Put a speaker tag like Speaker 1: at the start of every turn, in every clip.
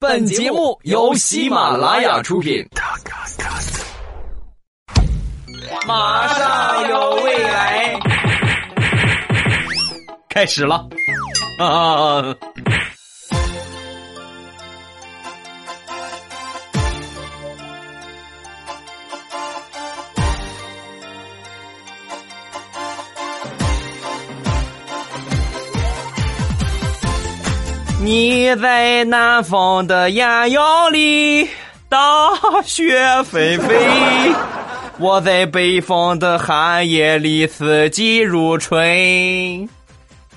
Speaker 1: 本节目由喜马拉雅出品。马上有未来，开始了啊！你在南方的艳阳里，大雪纷飞；我在北方的寒夜里，四季如春。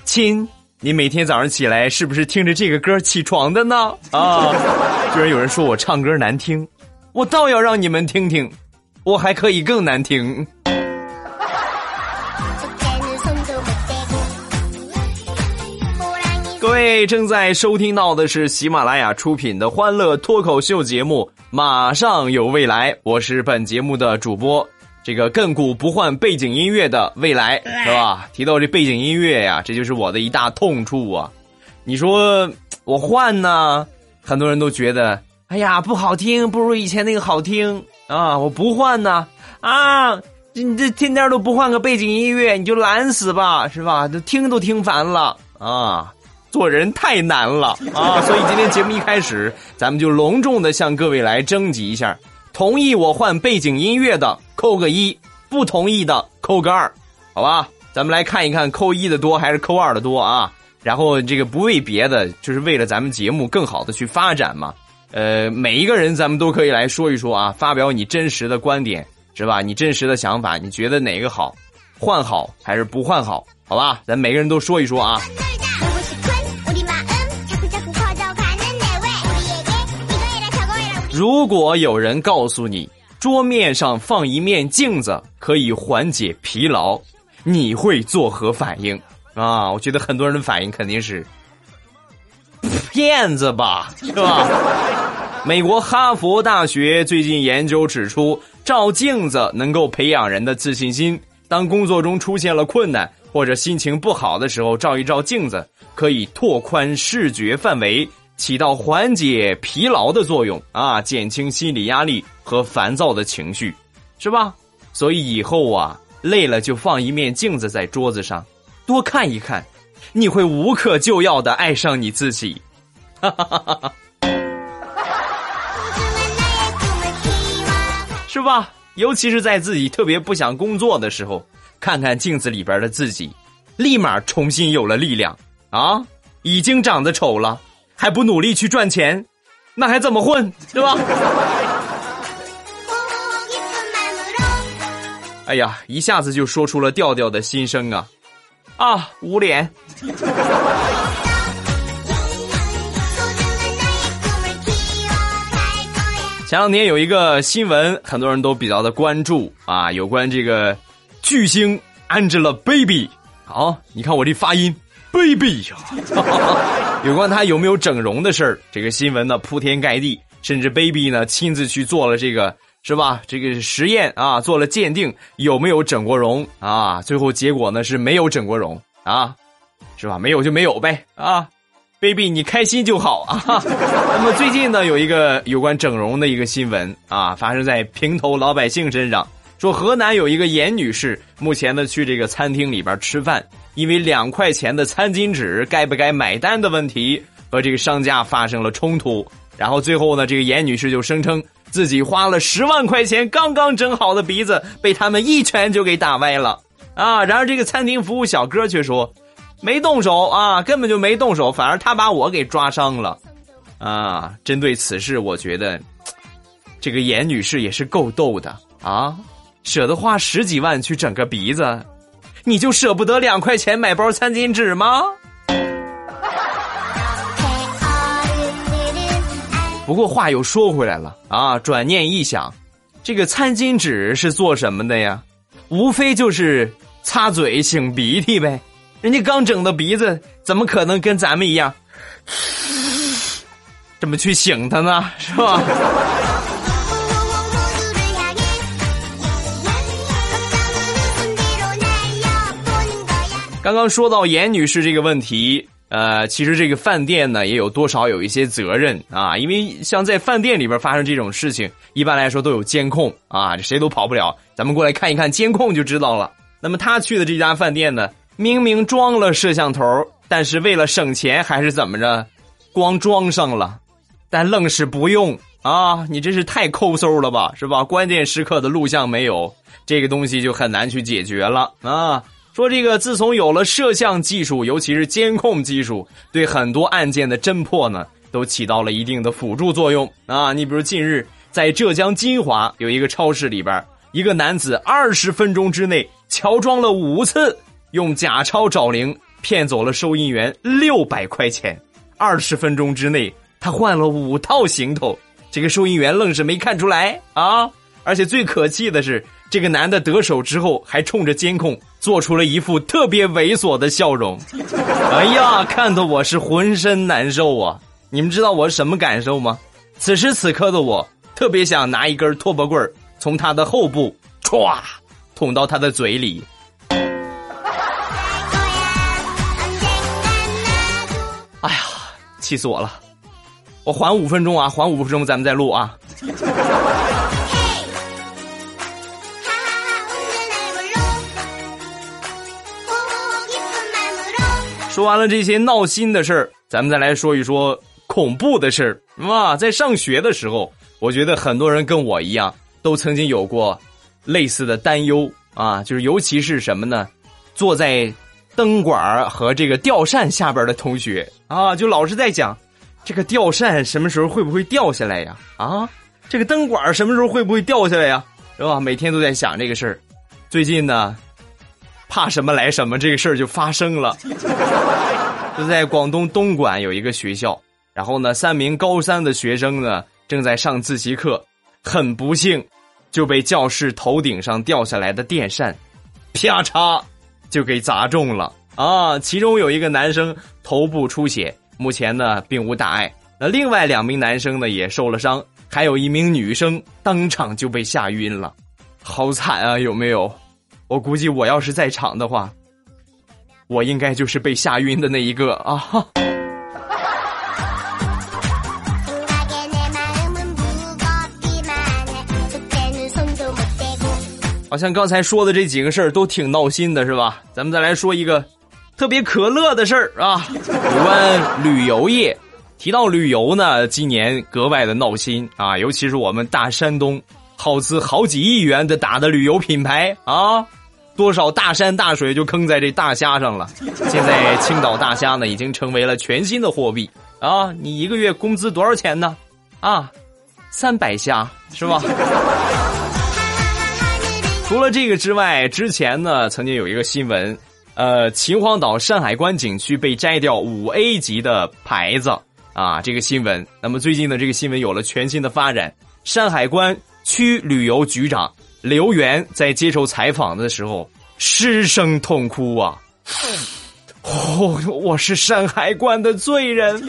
Speaker 1: 亲，你每天早上起来是不是听着这个歌起床的呢？啊，居然有人说我唱歌难听，我倒要让你们听听，我还可以更难听。位正在收听到的是喜马拉雅出品的欢乐脱口秀节目《马上有未来》，我是本节目的主播，这个亘古不换背景音乐的未来，是吧？提到这背景音乐呀，这就是我的一大痛处啊！你说我换呢，很多人都觉得，哎呀不好听，不如以前那个好听啊！我不换呢，啊，你这天天都不换个背景音乐，你就懒死吧，是吧？都听都听烦了啊！做人太难了啊！所以今天节目一开始，咱们就隆重的向各位来征集一下，同意我换背景音乐的扣个一，不同意的扣个二，好吧？咱们来看一看扣一的多还是扣二的多啊？然后这个不为别的，就是为了咱们节目更好的去发展嘛。呃，每一个人咱们都可以来说一说啊，发表你真实的观点，是吧？你真实的想法，你觉得哪个好？换好还是不换好？好吧？咱每个人都说一说啊。如果有人告诉你桌面上放一面镜子可以缓解疲劳，你会作何反应啊？我觉得很多人的反应肯定是骗子吧，是吧？美国哈佛大学最近研究指出，照镜子能够培养人的自信心。当工作中出现了困难或者心情不好的时候，照一照镜子可以拓宽视觉范围。起到缓解疲劳的作用啊，减轻心理压力和烦躁的情绪，是吧？所以以后啊，累了就放一面镜子在桌子上，多看一看，你会无可救药的爱上你自己，哈哈哈哈，是吧？尤其是在自己特别不想工作的时候，看看镜子里边的自己，立马重新有了力量啊！已经长得丑了。还不努力去赚钱，那还怎么混，对吧？哎呀，一下子就说出了调调的心声啊！啊，捂脸。前两天有一个新闻，很多人都比较的关注啊，有关这个巨星 Angelababy。好，你看我这发音。baby 呀，有关他有没有整容的事儿，这个新闻呢铺天盖地，甚至 baby 呢亲自去做了这个是吧？这个实验啊，做了鉴定有没有整过容啊？最后结果呢是没有整过容啊，是吧？没有就没有呗啊，baby 你开心就好啊。那么最近呢有一个有关整容的一个新闻啊，发生在平头老百姓身上。说河南有一个严女士，目前呢去这个餐厅里边吃饭，因为两块钱的餐巾纸该不该买单的问题，和这个商家发生了冲突。然后最后呢，这个严女士就声称自己花了十万块钱刚刚整好的鼻子，被他们一拳就给打歪了啊！然而这个餐厅服务小哥却说没动手啊，根本就没动手，反而他把我给抓伤了啊！针对此事，我觉得这个严女士也是够逗的啊！舍得花十几万去整个鼻子，你就舍不得两块钱买包餐巾纸吗？不过话又说回来了啊，转念一想，这个餐巾纸是做什么的呀？无非就是擦嘴、擤鼻涕呗。人家刚整的鼻子，怎么可能跟咱们一样这么去擤它呢？是吧？刚刚说到严女士这个问题，呃，其实这个饭店呢也有多少有一些责任啊，因为像在饭店里边发生这种事情，一般来说都有监控啊，这谁都跑不了。咱们过来看一看监控就知道了。那么他去的这家饭店呢，明明装了摄像头，但是为了省钱还是怎么着，光装上了，但愣是不用啊！你真是太抠搜了吧，是吧？关键时刻的录像没有，这个东西就很难去解决了啊。说这个，自从有了摄像技术，尤其是监控技术，对很多案件的侦破呢，都起到了一定的辅助作用啊。你比如近日在浙江金华有一个超市里边，一个男子二十分钟之内乔装了五次，用假钞找零骗走了收银员六百块钱。二十分钟之内，他换了五套行头，这个收银员愣是没看出来啊！而且最可气的是。这个男的得手之后，还冲着监控做出了一副特别猥琐的笑容。哎呀，看得我是浑身难受啊！你们知道我是什么感受吗？此时此刻的我，特别想拿一根拖把棍儿从他的后部歘捅到他的嘴里。哎呀，气死我了！我缓五分钟啊，缓五分钟，咱们再录啊。说完了这些闹心的事儿，咱们再来说一说恐怖的事儿。哇，在上学的时候，我觉得很多人跟我一样，都曾经有过类似的担忧啊，就是尤其是什么呢？坐在灯管和这个吊扇下边的同学啊，就老是在讲这个吊扇什么时候会不会掉下来呀？啊，这个灯管什么时候会不会掉下来呀？是吧？每天都在想这个事儿。最近呢？怕什么来什么，这个事儿就发生了。就在广东东莞有一个学校，然后呢，三名高三的学生呢正在上自习课，很不幸就被教室头顶上掉下来的电扇啪嚓就给砸中了啊！其中有一个男生头部出血，目前呢并无大碍。那另外两名男生呢也受了伤，还有一名女生当场就被吓晕了，好惨啊！有没有？我估计我要是在场的话，我应该就是被吓晕的那一个啊！好像刚才说的这几个事儿都挺闹心的，是吧？咱们再来说一个特别可乐的事儿啊，有关旅游业。提到旅游呢，今年格外的闹心啊，尤其是我们大山东耗资好几亿元的打的旅游品牌啊。多少大山大水就坑在这大虾上了。现在青岛大虾呢，已经成为了全新的货币啊！你一个月工资多少钱呢？啊，三百虾是吧？除了这个之外，之前呢曾经有一个新闻，呃，秦皇岛山海关景区被摘掉五 A 级的牌子啊，这个新闻。那么最近呢，这个新闻有了全新的发展，山海关区旅游局长。刘源在接受采访的时候失声痛哭啊！哦，我是山海关的罪人，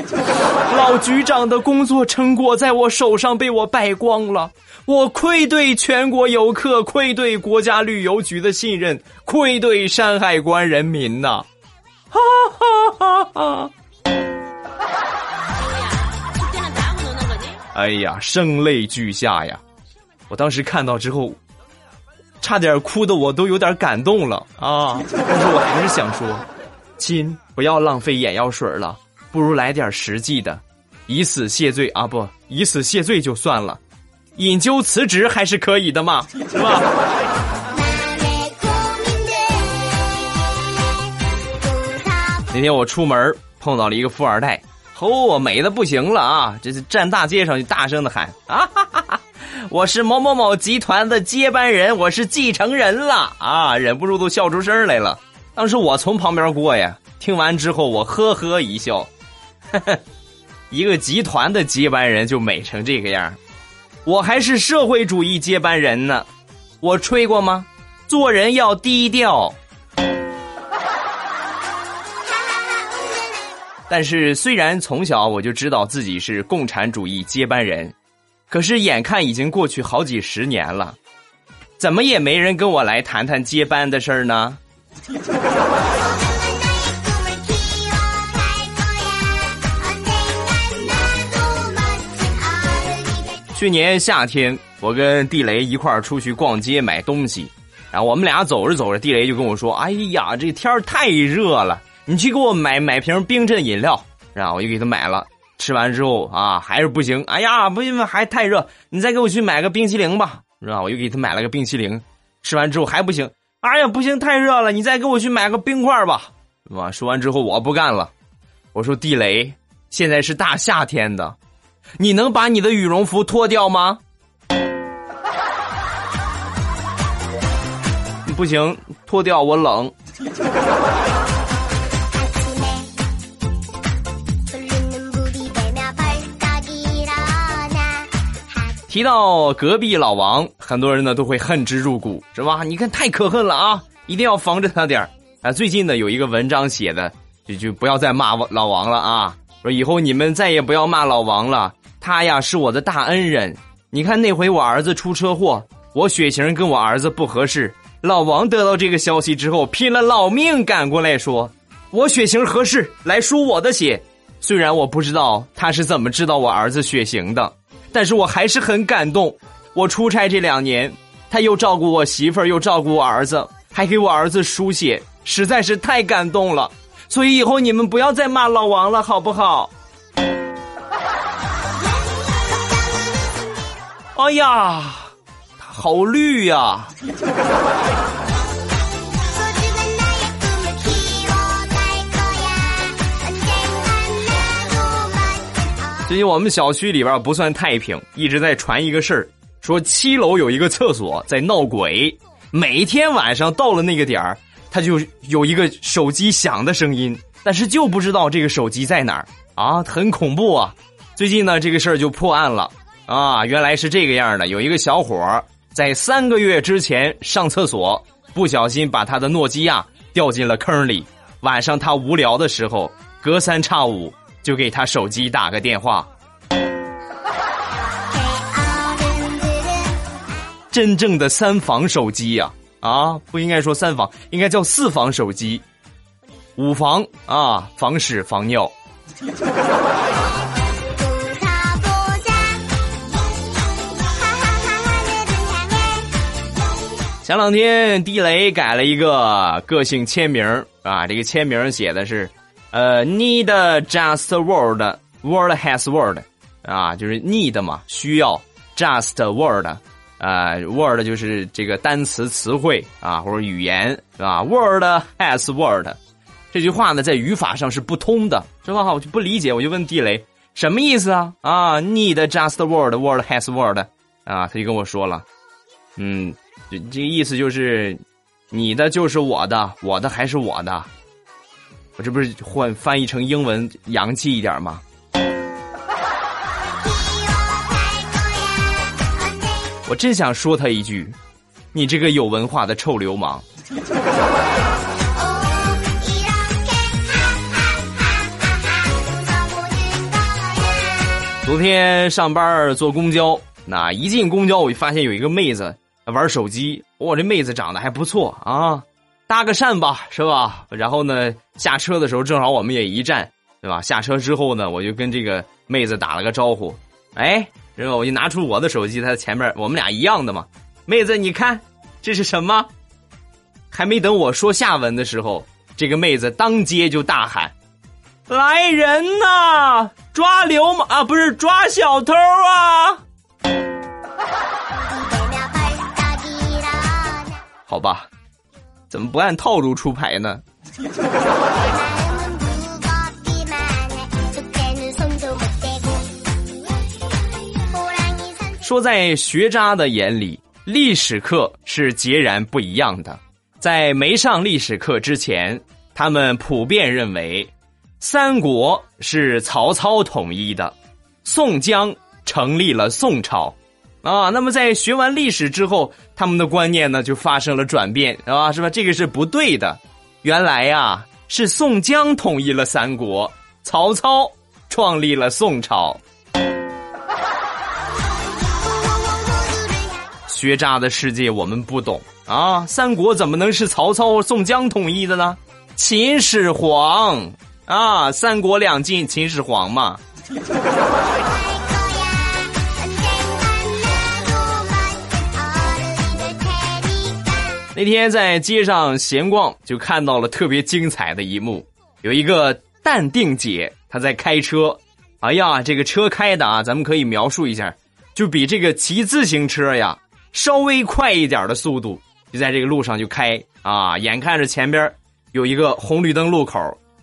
Speaker 1: 老局长的工作成果在我手上被我败光了，我愧对全国游客，愧对国家旅游局的信任，愧对山海关人民呐！哈哈哈哈！哎呀，声泪俱下呀！我当时看到之后。差点哭的我都有点感动了啊！但是我还是想说，亲，不要浪费眼药水了，不如来点实际的，以死谢罪啊！不，以死谢罪就算了，引咎辞职还是可以的嘛，是吧？那天我出门碰到了一个富二代，哦，美的不行了啊！这是站大街上就大声的喊啊！哈哈哈。我是某某某集团的接班人，我是继承人了啊！忍不住都笑出声来了。当时我从旁边过呀，听完之后我呵呵一笑，一个集团的接班人就美成这个样我还是社会主义接班人呢，我吹过吗？做人要低调。但是虽然从小我就知道自己是共产主义接班人。可是眼看已经过去好几十年了，怎么也没人跟我来谈谈接班的事儿呢？去年夏天，我跟地雷一块儿出去逛街买东西，然后我们俩走着走着，地雷就跟我说：“哎呀，这天儿太热了，你去给我买买瓶冰镇饮料。”然后我就给他买了。吃完之后啊，还是不行。哎呀，不行，还太热，你再给我去买个冰淇淋吧。是吧？我又给他买了个冰淇淋。吃完之后还不行。哎呀，不行，太热了，你再给我去买个冰块吧。是吧？说完之后我不干了。我说地雷，现在是大夏天的，你能把你的羽绒服脱掉吗？不行，脱掉我冷。提到隔壁老王，很多人呢都会恨之入骨，是吧？你看太可恨了啊，一定要防着他点啊。最近呢有一个文章写的，就就不要再骂老王了啊，说以后你们再也不要骂老王了，他呀是我的大恩人。你看那回我儿子出车祸，我血型跟我儿子不合适，老王得到这个消息之后，拼了老命赶过来说，我血型合适，来输我的血。虽然我不知道他是怎么知道我儿子血型的。但是我还是很感动。我出差这两年，他又照顾我媳妇儿，又照顾我儿子，还给我儿子输血，实在是太感动了。所以以后你们不要再骂老王了，好不好？哎呀，他好绿呀！最近我们小区里边不算太平，一直在传一个事儿，说七楼有一个厕所在闹鬼，每天晚上到了那个点儿，他就有一个手机响的声音，但是就不知道这个手机在哪儿啊，很恐怖啊！最近呢，这个事儿就破案了啊，原来是这个样的，有一个小伙在三个月之前上厕所，不小心把他的诺基亚掉进了坑里，晚上他无聊的时候，隔三差五。就给他手机打个电话。真正的三防手机呀，啊，不应该说三防，应该叫四防手机。五防啊，防屎防尿。前两天地雷改了一个个性签名啊，这个签名写的是。呃，need just word，word has word，啊，就是 need 嘛，需要 just word，啊，word 就是这个单词词汇啊，或者语言是吧？word has word，这句话呢，在语法上是不通的，是吧？我就不理解，我就问地雷什么意思啊？啊，need just word，word has word，啊，他就跟我说了，嗯，这这个意思就是，你的就是我的，我的还是我的。我这不是换翻译成英文洋气一点吗？我真想说他一句：“你这个有文化的臭流氓！”昨天上班坐公交，那一进公交我就发现有一个妹子玩手机。我，这妹子长得还不错啊！搭个讪吧，是吧？然后呢，下车的时候正好我们也一站，对吧？下车之后呢，我就跟这个妹子打了个招呼，哎，然后我就拿出我的手机，她前面我们俩一样的嘛。妹子，你看这是什么？还没等我说下文的时候，这个妹子当街就大喊：“来人呐，抓流氓啊，不是抓小偷啊！” 好吧。怎么不按套路出牌呢？说在学渣的眼里，历史课是截然不一样的。在没上历史课之前，他们普遍认为，三国是曹操统一的，宋江成立了宋朝。啊，那么在学完历史之后，他们的观念呢就发生了转变，啊？是吧？这个是不对的。原来呀，是宋江统一了三国，曹操创立了宋朝。学渣的世界我们不懂啊！三国怎么能是曹操、宋江统一的呢？秦始皇啊，三国两晋，秦始皇嘛。那天在街上闲逛，就看到了特别精彩的一幕，有一个淡定姐，她在开车。哎呀，这个车开的啊，咱们可以描述一下，就比这个骑自行车呀稍微快一点的速度，就在这个路上就开啊。眼看着前边有一个红绿灯路口，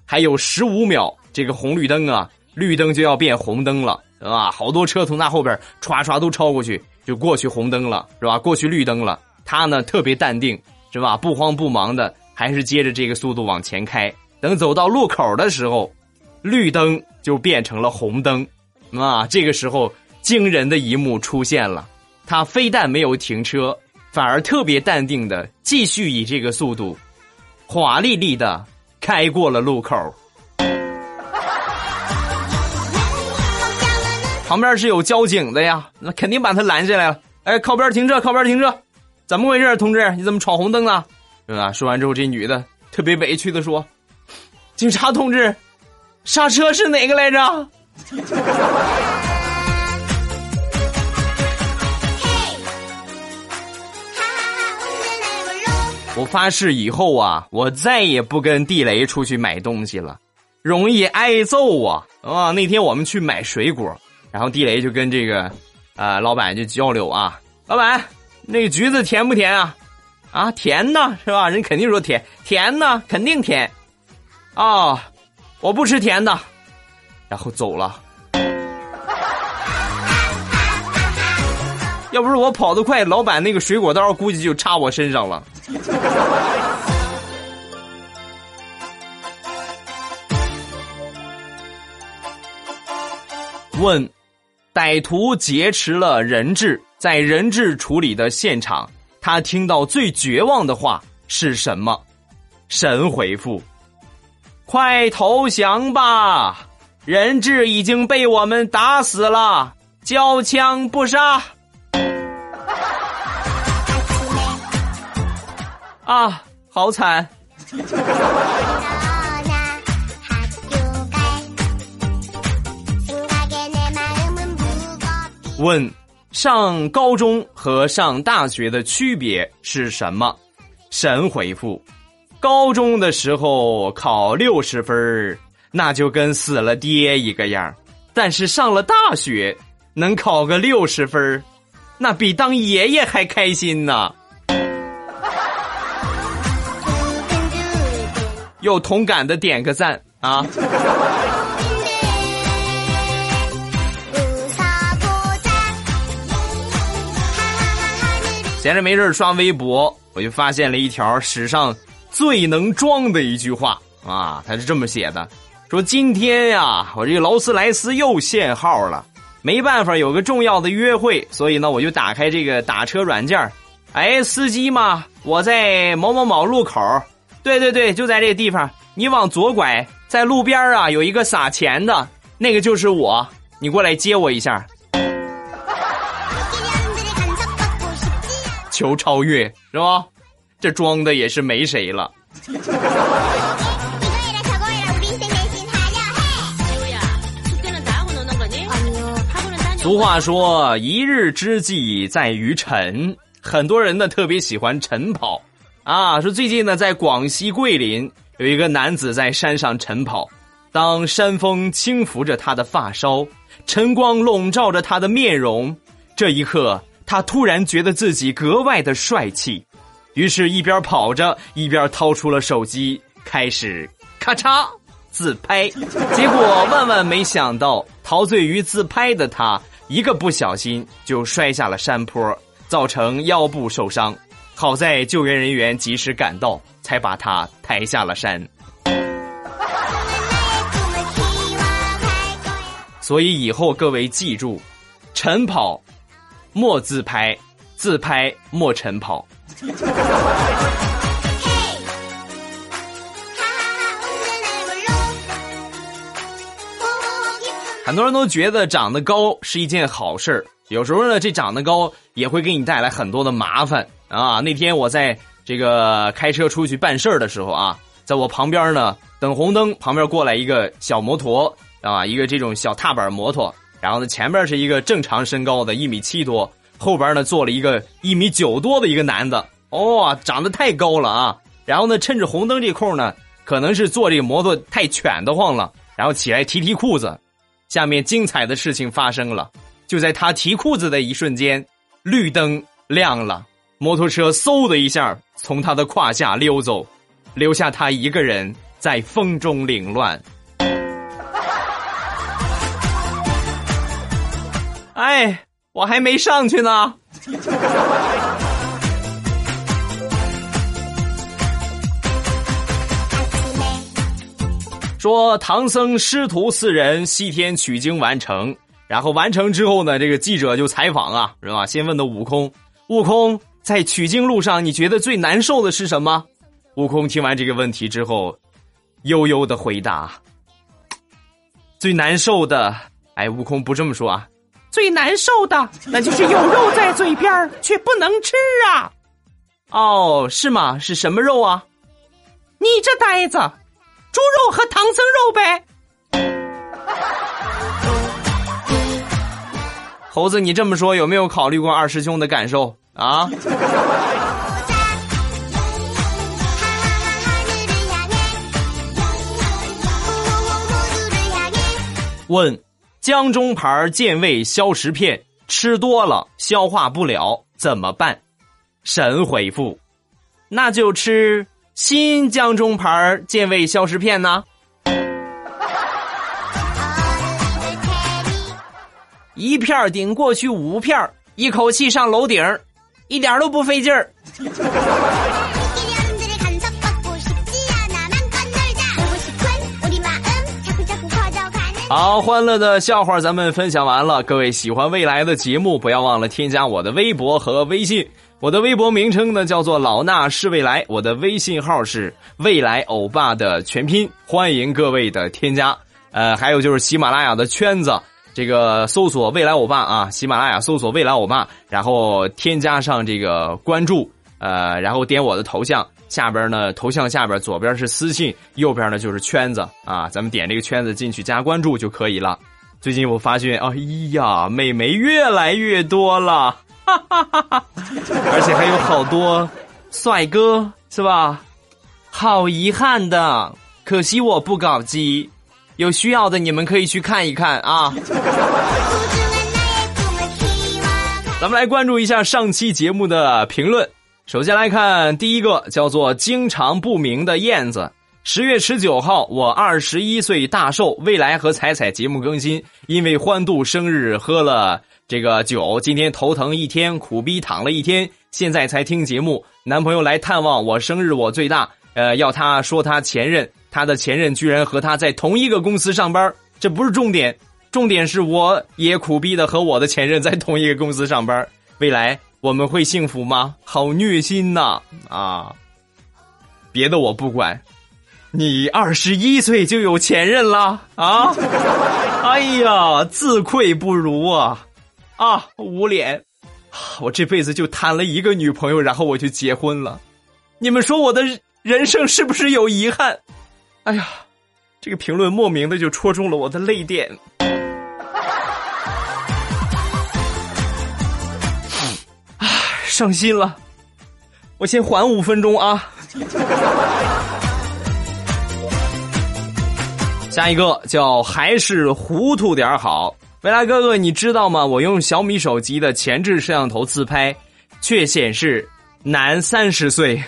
Speaker 1: 还有十五秒，这个红绿灯啊，绿灯就要变红灯了，啊？好多车从那后边唰唰都超过去，就过去红灯了，是吧？过去绿灯了，他呢特别淡定，是吧？不慌不忙的，还是接着这个速度往前开。等走到路口的时候，绿灯。就变成了红灯，啊！这个时候惊人的一幕出现了，他非但没有停车，反而特别淡定的继续以这个速度，华丽丽的开过了路口。旁边是有交警的呀，那肯定把他拦下来了。哎，靠边停车，靠边停车，怎么回事，同志？你怎么闯红灯了？对吧？说完之后，这女的特别委屈的说：“警察同志。”刹车是哪个来着？我发誓以后啊，我再也不跟地雷出去买东西了，容易挨揍啊！啊，那天我们去买水果，然后地雷就跟这个啊老板就交流啊，老板，那个橘子甜不甜啊？啊，甜呢，是吧？人肯定说甜，甜呢，肯定甜，啊。我不吃甜的，然后走了。要不是我跑得快，老板那个水果刀估计就插我身上了。问：歹徒劫持了人质，在人质处理的现场，他听到最绝望的话是什么？神回复。快投降吧！人质已经被我们打死了，交枪不杀。啊，好惨！问：上高中和上大学的区别是什么？神回复。高中的时候考六十分那就跟死了爹一个样但是上了大学，能考个六十分那比当爷爷还开心呢。有同感的点个赞啊！闲着没事刷微博，我就发现了一条史上。最能装的一句话啊，他是这么写的：说今天呀，我这个劳斯莱斯又限号了，没办法，有个重要的约会，所以呢，我就打开这个打车软件哎，司机嘛，我在某某某路口，对对对，就在这个地方，你往左拐，在路边啊有一个撒钱的，那个就是我，你过来接我一下。求超越是吧？这装的也是没谁了。俗话说：“一日之计在于晨。”很多人呢特别喜欢晨跑啊。说最近呢，在广西桂林有一个男子在山上晨跑，当山风轻拂着他的发梢，晨光笼罩着他的面容，这一刻，他突然觉得自己格外的帅气。于是，一边跑着，一边掏出了手机，开始咔嚓自拍。结果万万没想到，陶醉于自拍的他，一个不小心就摔下了山坡，造成腰部受伤。好在救援人员及时赶到，才把他抬下了山。所以以后各位记住：晨跑莫自拍，自拍莫晨跑。很多人都觉得长得高是一件好事儿，有时候呢，这长得高也会给你带来很多的麻烦啊。那天我在这个开车出去办事儿的时候啊，在我旁边呢等红灯，旁边过来一个小摩托啊，一个这种小踏板摩托，然后呢前面是一个正常身高的一米七多。后边呢坐了一个一米九多的一个男的哦，长得太高了啊！然后呢，趁着红灯这空呢，可能是坐这个摩托太犬得慌了，然后起来提提裤子。下面精彩的事情发生了，就在他提裤子的一瞬间，绿灯亮了，摩托车嗖的一下从他的胯下溜走，留下他一个人在风中凌乱。哎，我还没上去呢。说唐僧师徒四人西天取经完成，然后完成之后呢，这个记者就采访啊，是吧？先问的悟空，悟空在取经路上，你觉得最难受的是什么？悟空听完这个问题之后，悠悠的回答：“最难受的，哎，悟空不这么说啊，最难受的那就是有肉在嘴边却不能吃啊。哦，是吗？是什么肉啊？你这呆子！”猪肉和唐僧肉呗，猴子，你这么说有没有考虑过二师兄的感受啊？问：江中牌健胃消食片吃多了消化不了怎么办？神回复：那就吃。新江中牌健胃消食片呢？一片顶过去五片一口气上楼顶一点都不费劲儿。好，欢乐的笑话咱们分享完了。各位喜欢未来的节目，不要忘了添加我的微博和微信。我的微博名称呢叫做老衲是未来，我的微信号是未来欧巴的全拼，欢迎各位的添加。呃，还有就是喜马拉雅的圈子，这个搜索未来欧巴啊，喜马拉雅搜索未来欧巴，然后添加上这个关注，呃，然后点我的头像，下边呢头像下边左边是私信，右边呢就是圈子啊，咱们点这个圈子进去加关注就可以了。最近我发现，哎呀，美眉越来越多了。哈哈哈哈而且还有好多帅哥，是吧？好遗憾的，可惜我不搞基。有需要的你们可以去看一看啊。咱们来关注一下上期节目的评论。首先来看第一个，叫做“经常不明的燕子”。十月十九号，我二十一岁大寿，未来和彩彩节目更新，因为欢度生日喝了。这个酒今天头疼一天，苦逼躺了一天，现在才听节目。男朋友来探望我，生日我最大。呃，要他说他前任，他的前任居然和他在同一个公司上班，这不是重点，重点是我也苦逼的和我的前任在同一个公司上班。未来我们会幸福吗？好虐心呐！啊，别的我不管，你二十一岁就有前任了啊？哎呀，自愧不如啊！啊，捂脸！我这辈子就谈了一个女朋友，然后我就结婚了。你们说我的人生是不是有遗憾？哎呀，这个评论莫名的就戳中了我的泪点。伤心了。我先缓五分钟啊。下一个叫还是糊涂点好。未来哥哥，你知道吗？我用小米手机的前置摄像头自拍，却显示男三十岁。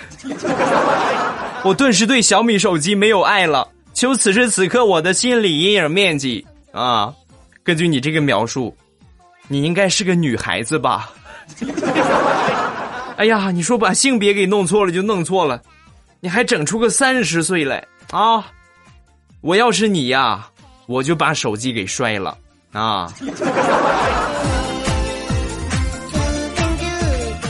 Speaker 1: 我顿时对小米手机没有爱了。求此时此刻我的心理阴影面积啊！根据你这个描述，你应该是个女孩子吧？哎呀，你说把性别给弄错了就弄错了，你还整出个三十岁来啊！我要是你呀，我就把手机给摔了。啊！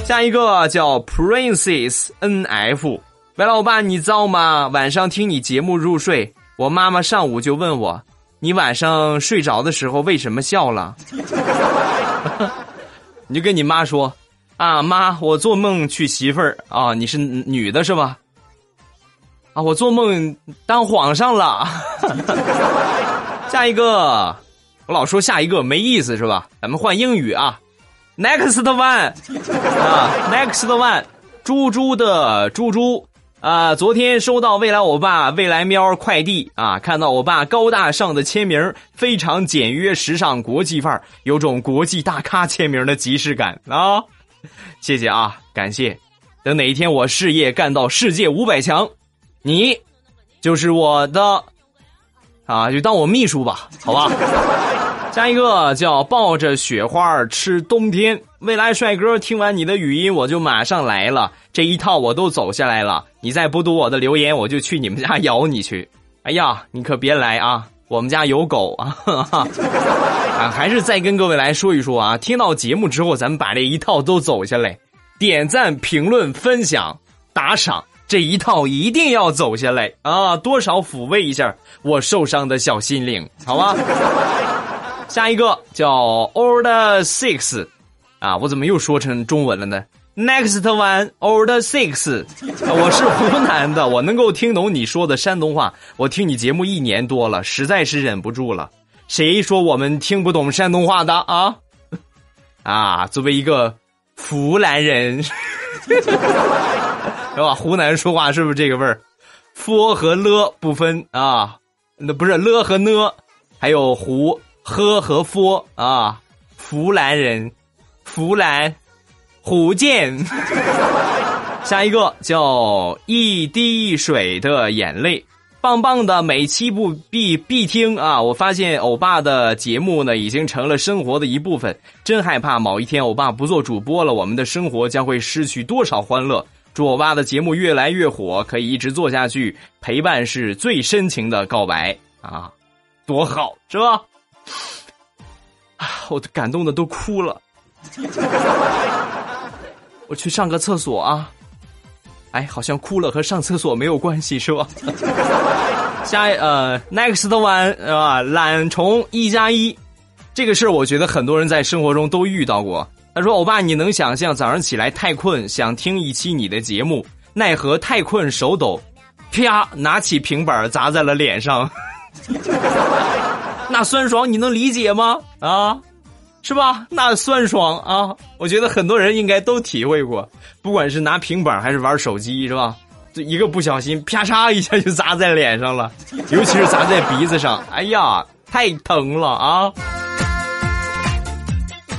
Speaker 1: 下一个叫 Princess N F，喂，老爸，你造吗？晚上听你节目入睡，我妈妈上午就问我，你晚上睡着的时候为什么笑了？你就跟你妈说，啊妈，我做梦娶媳妇儿啊，你是女的是吧？啊，我做梦当皇上了。下一个。我老说下一个没意思是吧？咱们换英语啊，Next one 啊，Next one，猪猪的猪猪啊，昨天收到未来欧巴未来喵快递啊，看到欧巴高大上的签名，非常简约时尚国际范儿，有种国际大咖签名的即视感啊！谢谢啊，感谢。等哪一天我事业干到世界五百强，你就是我的啊，就当我秘书吧，好吧。下一个叫抱着雪花吃冬天。未来帅哥，听完你的语音我就马上来了，这一套我都走下来了。你再不读我的留言，我就去你们家咬你去。哎呀，你可别来啊，我们家有狗啊！啊，还是再跟各位来说一说啊，听到节目之后，咱们把这一套都走下来，点赞、评论、分享、打赏这一套一定要走下来啊，多少抚慰一下我受伤的小心灵，好吧？下一个叫 Old Six，啊，我怎么又说成中文了呢？Next one Old Six，我是湖南的，我能够听懂你说的山东话。我听你节目一年多了，实在是忍不住了。谁说我们听不懂山东话的啊？啊，作为一个湖南人，是吧？湖南人说话是不是这个味儿？佛和了不分啊，那不是了和呢，还有湖。喝和佛啊，湖南人，湖南，福建。下一个叫一滴水的眼泪，棒棒的，每期不必必听啊！我发现欧巴的节目呢，已经成了生活的一部分，真害怕某一天欧巴不做主播了，我们的生活将会失去多少欢乐。祝欧巴的节目越来越火，可以一直做下去，陪伴是最深情的告白啊，多好，是吧？啊我都感动的都哭了，我去上个厕所啊！哎，好像哭了和上厕所没有关系是吧？下呃，next one 啊？懒虫一加一，这个事儿我觉得很多人在生活中都遇到过。他说：“欧巴，你能想象早上起来太困，想听一期你的节目，奈何太困手抖，啪，拿起平板砸在了脸上。”那酸爽你能理解吗？啊，是吧？那酸爽啊！我觉得很多人应该都体会过，不管是拿平板还是玩手机，是吧？这一个不小心，啪嚓一下就砸在脸上了，尤其是砸在鼻子上，哎呀，太疼了啊！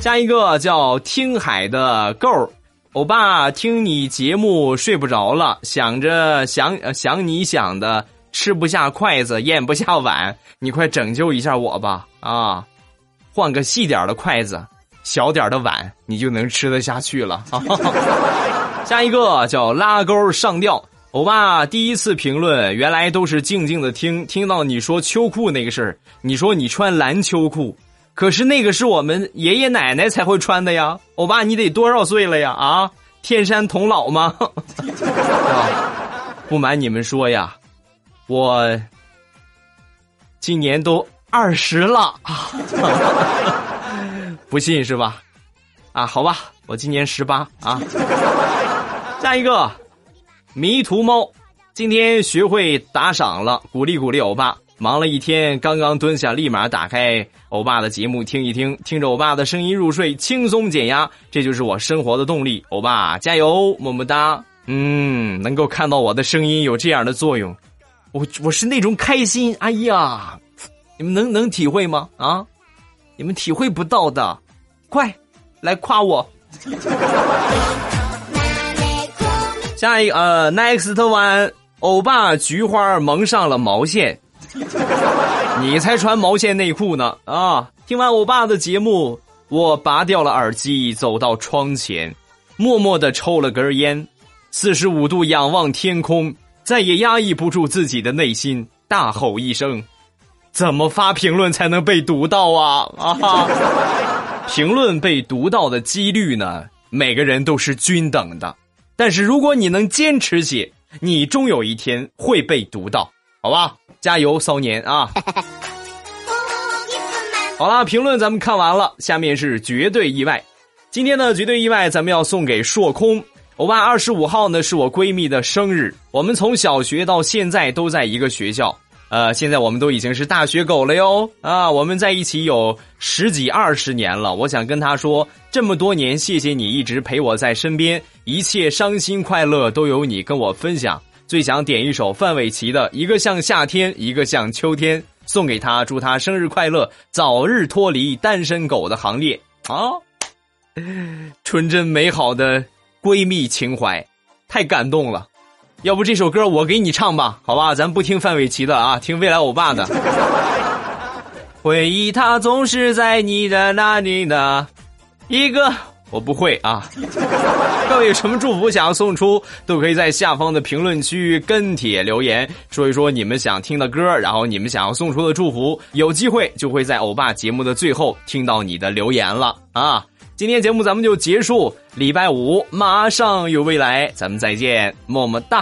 Speaker 1: 下一个叫听海的够欧巴，听你节目睡不着了，想着想想你想的。吃不下筷子，咽不下碗，你快拯救一下我吧！啊，换个细点的筷子，小点的碗，你就能吃得下去了。下一个叫拉钩上吊，欧巴第一次评论，原来都是静静的听，听到你说秋裤那个事儿，你说你穿蓝秋裤，可是那个是我们爷爷奶奶才会穿的呀，欧巴你得多少岁了呀？啊，天山童姥吗？不瞒你们说呀。我今年都二十了啊，不信是吧？啊，好吧，我今年十八啊。下一个迷途猫，今天学会打赏了，鼓励鼓励欧巴。忙了一天，刚刚蹲下，立马打开欧巴的节目听一听，听着欧巴的声音入睡，轻松减压，这就是我生活的动力。欧巴加油，么么哒。嗯，能够看到我的声音有这样的作用。我我是那种开心，哎呀，你们能能体会吗？啊，你们体会不到的，快来夸我。下一个呃，next one，欧巴菊花蒙上了毛线，你才穿毛线内裤呢啊！听完欧巴的节目，我拔掉了耳机，走到窗前，默默的抽了根烟，四十五度仰望天空。再也压抑不住自己的内心，大吼一声：“怎么发评论才能被读到啊？”啊！评论被读到的几率呢？每个人都是均等的，但是如果你能坚持写，你终有一天会被读到，好吧？加油，骚年啊！好啦，评论咱们看完了，下面是绝对意外。今天的绝对意外，咱们要送给硕空。欧巴二十五号呢是我闺蜜的生日，我们从小学到现在都在一个学校，呃，现在我们都已经是大学狗了哟啊！我们在一起有十几二十年了，我想跟他说，这么多年，谢谢你一直陪我在身边，一切伤心快乐都有你跟我分享。最想点一首范玮琪的《一个像夏天，一个像秋天》，送给他，祝他生日快乐，早日脱离单身狗的行列啊！纯真美好的闺蜜情怀，太感动了。要不这首歌我给你唱吧，好吧？咱不听范玮琪的啊，听未来欧巴的。回忆它总是在你的那里呢，一个我不会啊。各位有什么祝福想要送出，都可以在下方的评论区跟帖留言，说一说你们想听的歌，然后你们想要送出的祝福，有机会就会在欧巴节目的最后听到你的留言了啊。今天节目咱们就结束，礼拜五马上有未来，咱们再见，么么哒。